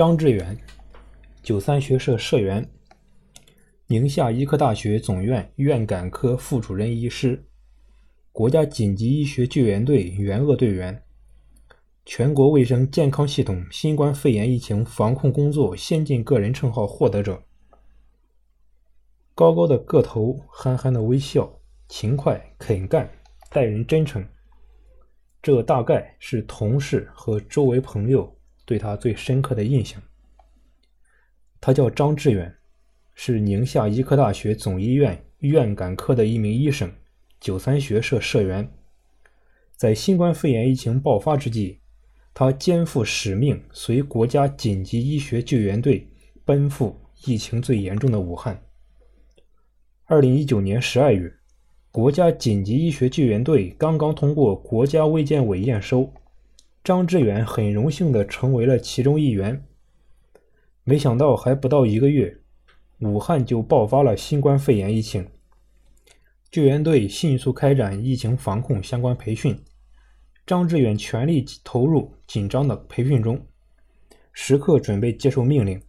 张志远，九三学社社员，宁夏医科大学总院院感科副主任医师，国家紧急医学救援队援鄂队员，全国卫生健康系统新冠肺炎疫情防控工作先进个人称号获得者。高高的个头，憨憨的微笑，勤快肯干，待人真诚。这大概是同事和周围朋友。对他最深刻的印象。他叫张志远，是宁夏医科大学总医院院感科的一名医生，九三学社社员。在新冠肺炎疫情爆发之际，他肩负使命，随国家紧急医学救援队奔赴疫情最严重的武汉。二零一九年十二月，国家紧急医学救援队刚刚通过国家卫健委验收。张志远很荣幸地成为了其中一员。没想到，还不到一个月，武汉就爆发了新冠肺炎疫情。救援队迅速开展疫情防控相关培训，张志远全力投入紧张的培训中，时刻准备接受命令。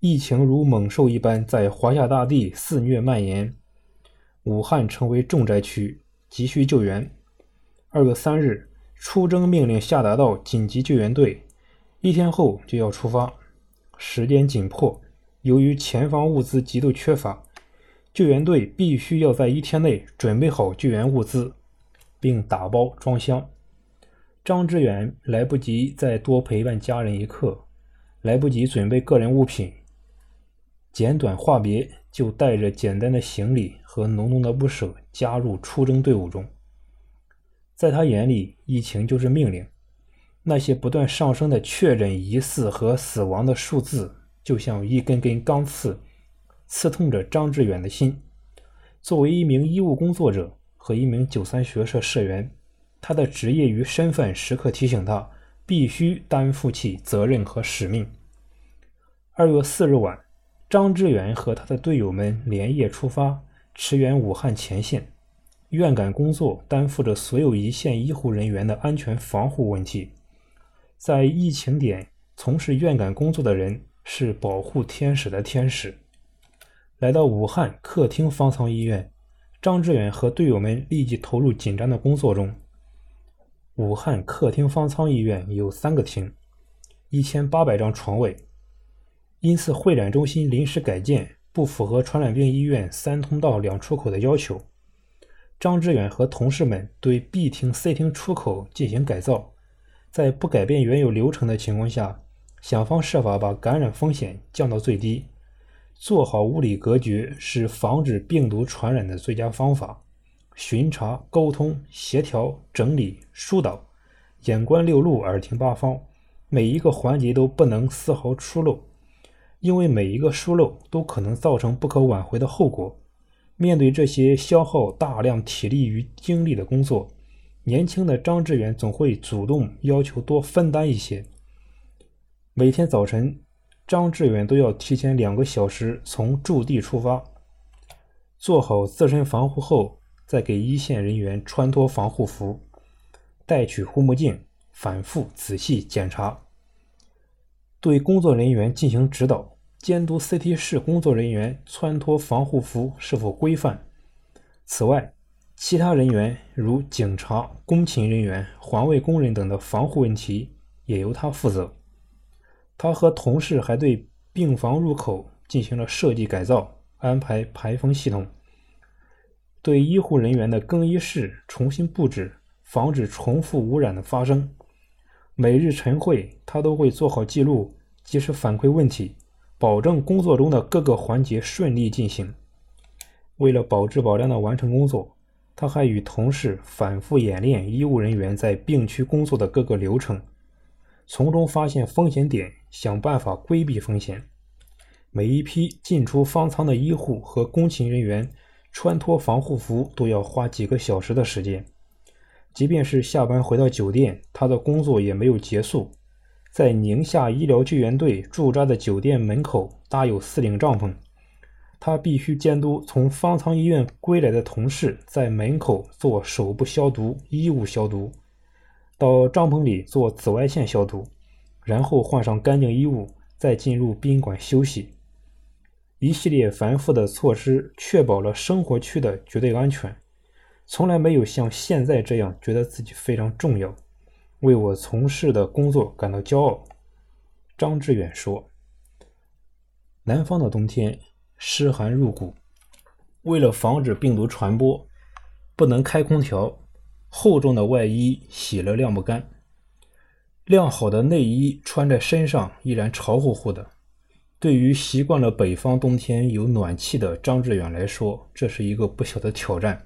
疫情如猛兽一般在华夏大地肆虐蔓延，武汉成为重灾区，急需救援。二月三日。出征命令下达到紧急救援队，一天后就要出发，时间紧迫，由于前方物资极度缺乏，救援队必须要在一天内准备好救援物资，并打包装箱。张志远来不及再多陪伴家人一刻，来不及准备个人物品，简短话别，就带着简单的行李和浓浓的不舍加入出征队伍中。在他眼里，疫情就是命令。那些不断上升的确诊、疑似和死亡的数字，就像一根根钢刺，刺痛着张志远的心。作为一名医务工作者和一名九三学社社员，他的职业与身份时刻提醒他，必须担负起责任和使命。二月四日晚，张志远和他的队友们连夜出发，驰援武汉前线。院感工作担负着所有一线医护人员的安全防护问题。在疫情点从事院感工作的人是保护天使的天使。来到武汉客厅方舱医院，张志远和队友们立即投入紧张的工作中。武汉客厅方舱医院有三个厅，一千八百张床位。因此，会展中心临时改建，不符合传染病医院三通道两出口的要求。张志远和同事们对 B 厅、C 厅出口进行改造，在不改变原有流程的情况下，想方设法把感染风险降到最低。做好物理隔绝是防止病毒传染的最佳方法。巡查、沟通、协调、整理、疏导，眼观六路，耳听八方，每一个环节都不能丝毫出漏，因为每一个疏漏都可能造成不可挽回的后果。面对这些消耗大量体力与精力的工作，年轻的张志远总会主动要求多分担一些。每天早晨，张志远都要提前两个小时从驻地出发，做好自身防护后，再给一线人员穿脱防护服，戴取护目镜，反复仔细检查，对工作人员进行指导。监督 CT 室工作人员穿脱防护服是否规范。此外，其他人员如警察、工勤人员、环卫工人等的防护问题也由他负责。他和同事还对病房入口进行了设计改造，安排排风系统，对医护人员的更衣室重新布置，防止重复污染的发生。每日晨会，他都会做好记录，及时反馈问题。保证工作中的各个环节顺利进行。为了保质保量的完成工作，他还与同事反复演练医务人员在病区工作的各个流程，从中发现风险点，想办法规避风险。每一批进出方舱的医护和工勤人员穿脱防护服都要花几个小时的时间。即便是下班回到酒店，他的工作也没有结束。在宁夏医疗救援队驻扎的酒店门口搭有四顶帐篷，他必须监督从方舱医院归来的同事在门口做手部消毒、衣物消毒，到帐篷里做紫外线消毒，然后换上干净衣物，再进入宾馆休息。一系列繁复的措施确保了生活区的绝对安全。从来没有像现在这样觉得自己非常重要，为我从事的工作感到骄傲。张志远说：“南方的冬天湿寒入骨，为了防止病毒传播，不能开空调，厚重的外衣洗了晾不干，晾好的内衣穿在身上依然潮乎乎的。对于习惯了北方冬天有暖气的张志远来说，这是一个不小的挑战。”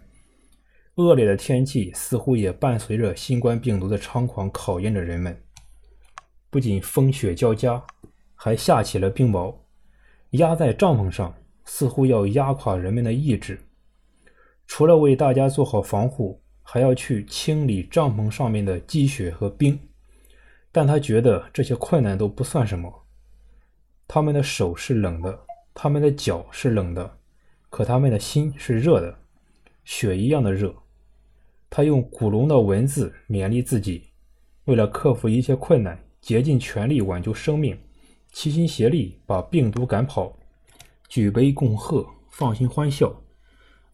恶劣的天气似乎也伴随着新冠病毒的猖狂，考验着人们。不仅风雪交加，还下起了冰雹，压在帐篷上，似乎要压垮人们的意志。除了为大家做好防护，还要去清理帐篷上面的积雪和冰。但他觉得这些困难都不算什么。他们的手是冷的，他们的脚是冷的，可他们的心是热的，雪一样的热。他用古龙的文字勉励自己：为了克服一切困难，竭尽全力挽救生命，齐心协力把病毒赶跑，举杯共贺，放心欢笑。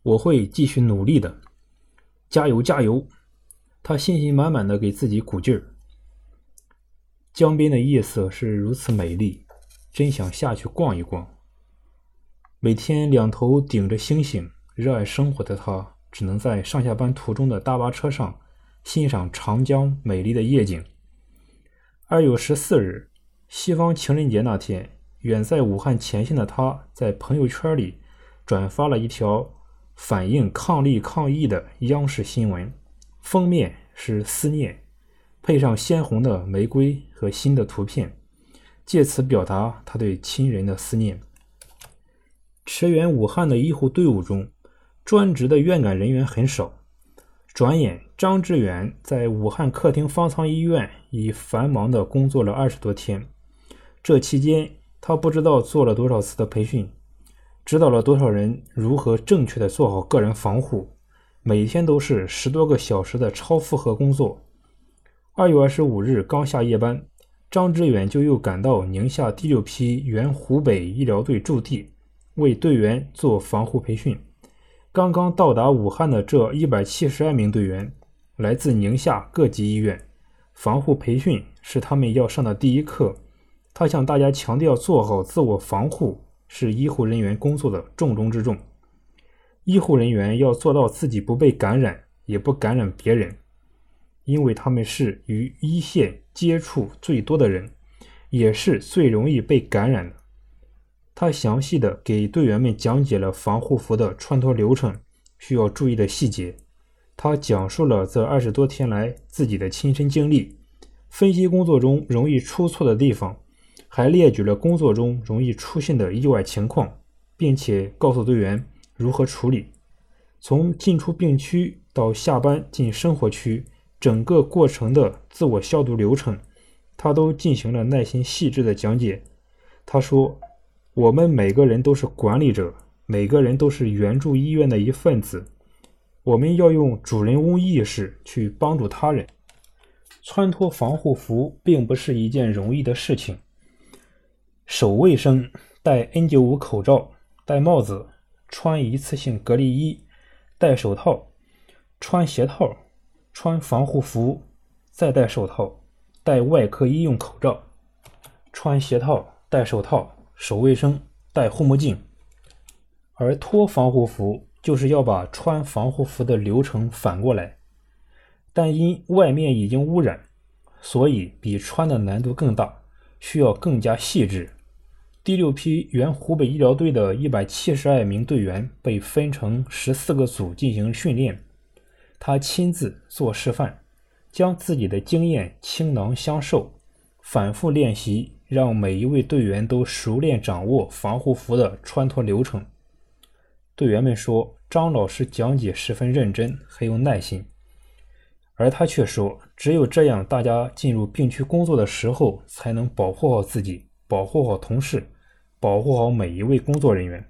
我会继续努力的，加油加油！他信心满满的给自己鼓劲儿。江边的夜色是如此美丽，真想下去逛一逛。每天两头顶着星星，热爱生活的他。只能在上下班途中的大巴车上欣赏长江美丽的夜景。二月十四日，西方情人节那天，远在武汉前线的他在朋友圈里转发了一条反映抗力抗疫的央视新闻，封面是思念，配上鲜红的玫瑰和新的图片，借此表达他对亲人的思念。驰援武汉的医护队伍中。专职的院感人员很少。转眼，张志远在武汉客厅方舱医院已繁忙地工作了二十多天。这期间，他不知道做了多少次的培训，指导了多少人如何正确地做好个人防护。每天都是十多个小时的超负荷工作。二月二十五日刚下夜班，张志远就又赶到宁夏第六批原湖北医疗队驻地，为队员做防护培训。刚刚到达武汉的这一百七十二名队员，来自宁夏各级医院，防护培训是他们要上的第一课。他向大家强调，做好自我防护是医护人员工作的重中之重。医护人员要做到自己不被感染，也不感染别人，因为他们是与一线接触最多的人，也是最容易被感染的。他详细的给队员们讲解了防护服的穿脱流程，需要注意的细节。他讲述了这二十多天来自己的亲身经历，分析工作中容易出错的地方，还列举了工作中容易出现的意外情况，并且告诉队员如何处理。从进出病区到下班进生活区，整个过程的自我消毒流程，他都进行了耐心细致的讲解。他说。我们每个人都是管理者，每个人都是援助医院的一份子。我们要用主人翁意识去帮助他人。穿脱防护服并不是一件容易的事情。手卫生，戴 N95 口罩，戴帽子，穿一次性隔离衣，戴手套，穿鞋套，穿防护服，再戴手套，戴外科医用口罩，穿鞋套，戴手套。守卫生，戴护目镜，而脱防护服就是要把穿防护服的流程反过来，但因外面已经污染，所以比穿的难度更大，需要更加细致。第六批原湖北医疗队的一百七十二名队员被分成十四个组进行训练，他亲自做示范，将自己的经验倾囊相授，反复练习。让每一位队员都熟练掌握防护服的穿脱流程。队员们说，张老师讲解十分认真，很有耐心。而他却说，只有这样，大家进入病区工作的时候，才能保护好自己，保护好同事，保护好每一位工作人员。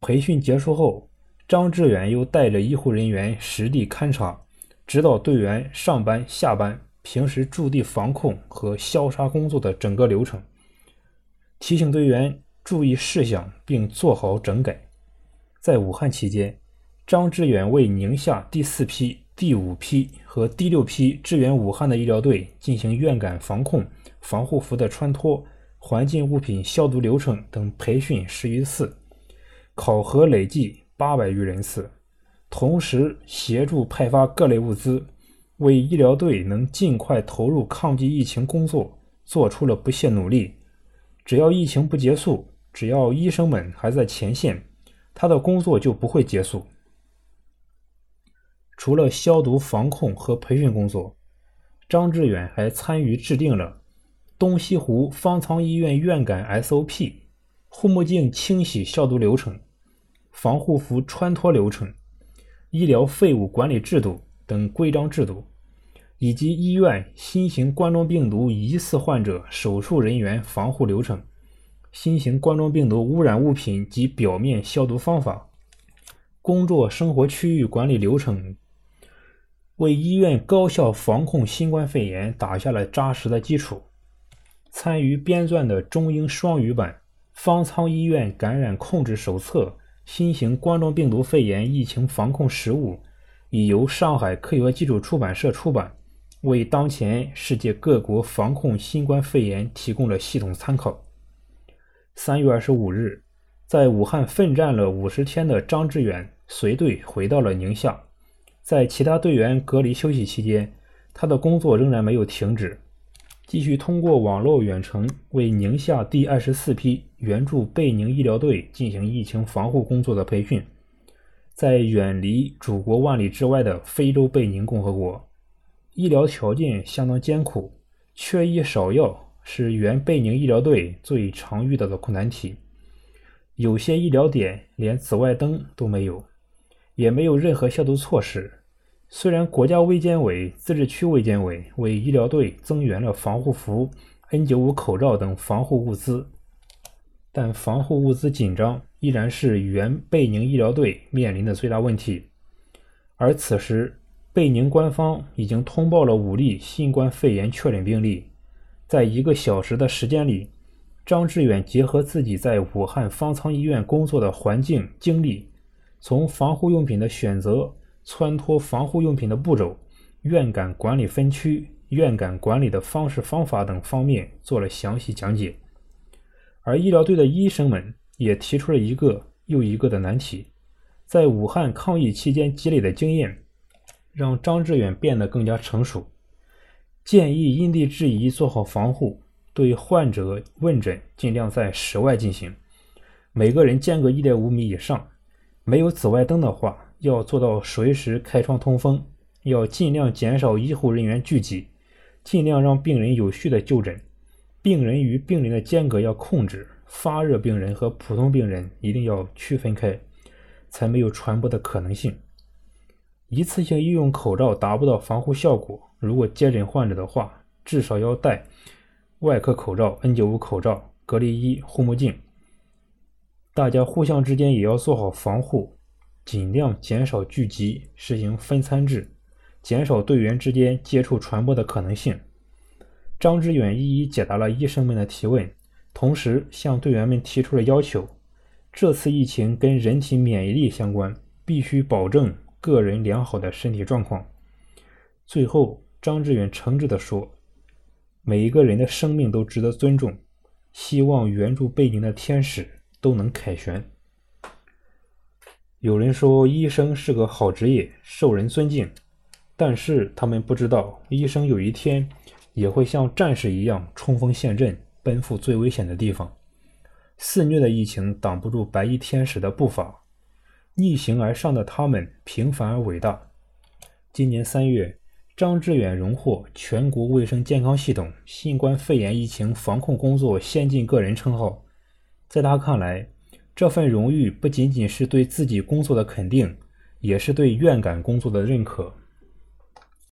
培训结束后，张志远又带着医护人员实地勘察，指导队员上班、下班，平时驻地防控和消杀工作的整个流程，提醒队员注意事项并做好整改。在武汉期间，张志远为宁夏第四批、第五批和第六批支援武汉的医疗队进行院感防控、防护服的穿脱、环境物品消毒流程等培训十余次，考核累计八百余人次，同时协助派发各类物资。为医疗队能尽快投入抗击疫情工作做出了不懈努力。只要疫情不结束，只要医生们还在前线，他的工作就不会结束。除了消毒防控和培训工作，张志远还参与制定了东西湖方舱医院院感 SOP、护目镜清洗消毒流程、防护服穿脱流程、医疗废物管理制度。等规章制度，以及医院新型冠状病毒疑似患者手术人员防护流程、新型冠状病毒污染物品及表面消毒方法、工作生活区域管理流程，为医院高效防控新冠肺炎打下了扎实的基础。参与编撰的中英双语版《方舱医院感染控制手册》《新型冠状病毒肺炎疫情防控实务》。已由上海科学技术出版社出版，为当前世界各国防控新冠肺炎提供了系统参考。三月二十五日，在武汉奋战了五十天的张志远随队回到了宁夏，在其他队员隔离休息期间，他的工作仍然没有停止，继续通过网络远程为宁夏第二十四批援助贝宁医疗队进行疫情防护工作的培训。在远离祖国万里之外的非洲贝宁共和国，医疗条件相当艰苦，缺医少药是原贝宁医疗队最常遇到的困难题。有些医疗点连紫外灯都没有，也没有任何消毒措施。虽然国家卫健委、自治区卫健委为医疗队增援了防护服、N95 口罩等防护物资，但防护物资紧张。依然是原贝宁医疗队面临的最大问题，而此时贝宁官方已经通报了五例新冠肺炎确诊病例。在一个小时的时间里，张志远结合自己在武汉方舱医院工作的环境经历，从防护用品的选择、穿脱防护用品的步骤、院感管理分区、院感管理的方式方法等方面做了详细讲解，而医疗队的医生们。也提出了一个又一个的难题，在武汉抗疫期间积累的经验，让张志远变得更加成熟。建议因地制宜做好防护，对患者问诊尽量在室外进行，每个人间隔一点五米以上。没有紫外灯的话，要做到随时开窗通风，要尽量减少医护人员聚集，尽量让病人有序的就诊，病人与病人的间隔要控制。发热病人和普通病人一定要区分开，才没有传播的可能性。一次性医用口罩达不到防护效果，如果接诊患者的话，至少要戴外科口罩、N95 口罩、隔离衣、护目镜。大家互相之间也要做好防护，尽量减少聚集，实行分餐制，减少队员之间接触传播的可能性。张志远一一解答了医生们的提问。同时向队员们提出了要求：这次疫情跟人体免疫力相关，必须保证个人良好的身体状况。最后，张志远诚挚地说：“每一个人的生命都值得尊重，希望援助贝宁的天使都能凯旋。”有人说，医生是个好职业，受人尊敬，但是他们不知道，医生有一天也会像战士一样冲锋陷阵。奔赴最危险的地方，肆虐的疫情挡不住白衣天使的步伐，逆行而上的他们平凡而伟大。今年三月，张志远荣获全国卫生健康系统新冠肺炎疫情防控工作先进个人称号。在他看来，这份荣誉不仅仅是对自己工作的肯定，也是对院感工作的认可。